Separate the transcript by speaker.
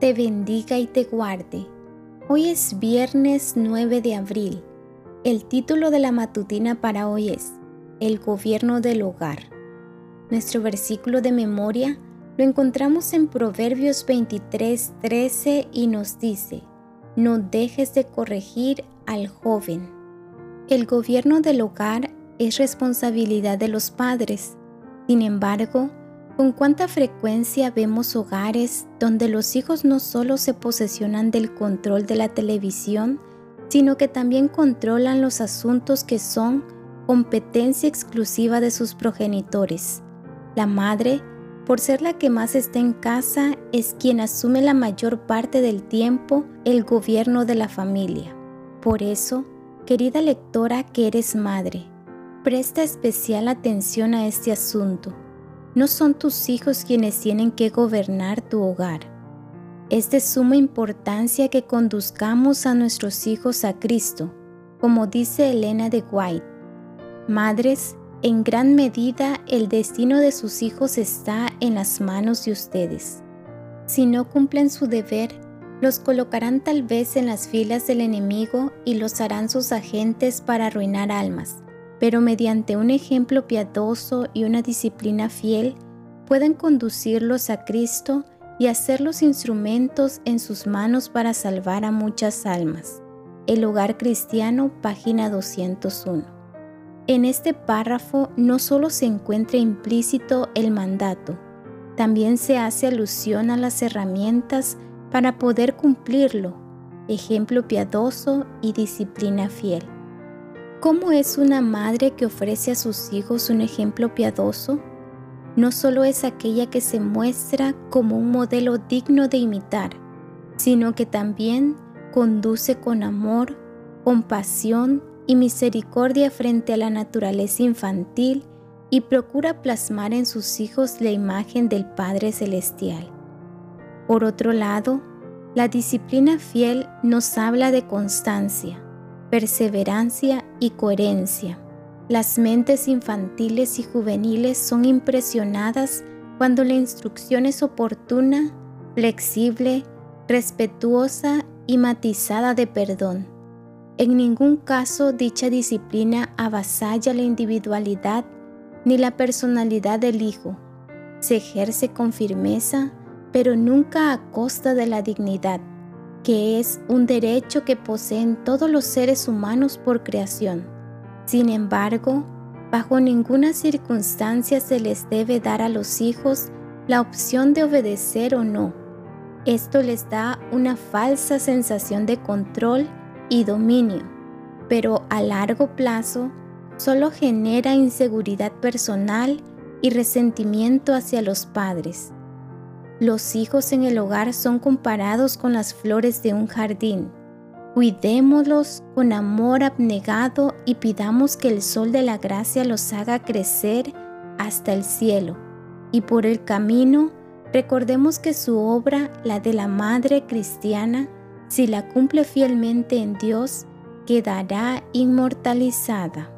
Speaker 1: te bendiga y te guarde. Hoy es viernes 9 de abril. El título de la matutina para hoy es El gobierno del hogar. Nuestro versículo de memoria lo encontramos en Proverbios 23, 13 y nos dice, no dejes de corregir al joven. El gobierno del hogar es responsabilidad de los padres. Sin embargo, con cuánta frecuencia vemos hogares donde los hijos no solo se posesionan del control de la televisión, sino que también controlan los asuntos que son competencia exclusiva de sus progenitores. La madre por ser la que más está en casa, es quien asume la mayor parte del tiempo el gobierno de la familia. Por eso, querida lectora que eres madre, presta especial atención a este asunto. No son tus hijos quienes tienen que gobernar tu hogar. Es de suma importancia que conduzcamos a nuestros hijos a Cristo, como dice Elena de White. Madres, en gran medida el destino de sus hijos está en las manos de ustedes. Si no cumplen su deber, los colocarán tal vez en las filas del enemigo y los harán sus agentes para arruinar almas, pero mediante un ejemplo piadoso y una disciplina fiel, pueden conducirlos a Cristo y hacerlos instrumentos en sus manos para salvar a muchas almas. El Hogar Cristiano, página 201. En este párrafo no solo se encuentra implícito el mandato, también se hace alusión a las herramientas para poder cumplirlo, ejemplo piadoso y disciplina fiel. ¿Cómo es una madre que ofrece a sus hijos un ejemplo piadoso? No solo es aquella que se muestra como un modelo digno de imitar, sino que también conduce con amor, compasión y misericordia frente a la naturaleza infantil y procura plasmar en sus hijos la imagen del Padre Celestial. Por otro lado, la disciplina fiel nos habla de constancia, perseverancia y coherencia. Las mentes infantiles y juveniles son impresionadas cuando la instrucción es oportuna, flexible, respetuosa y matizada de perdón. En ningún caso dicha disciplina avasalla la individualidad ni la personalidad del hijo. Se ejerce con firmeza, pero nunca a costa de la dignidad, que es un derecho que poseen todos los seres humanos por creación. Sin embargo, bajo ninguna circunstancia se les debe dar a los hijos la opción de obedecer o no. Esto les da una falsa sensación de control y dominio, pero a largo plazo solo genera inseguridad personal y resentimiento hacia los padres. Los hijos en el hogar son comparados con las flores de un jardín. Cuidémoslos con amor abnegado y pidamos que el sol de la gracia los haga crecer hasta el cielo. Y por el camino, recordemos que su obra, la de la Madre Cristiana, si la cumple fielmente en Dios, quedará inmortalizada.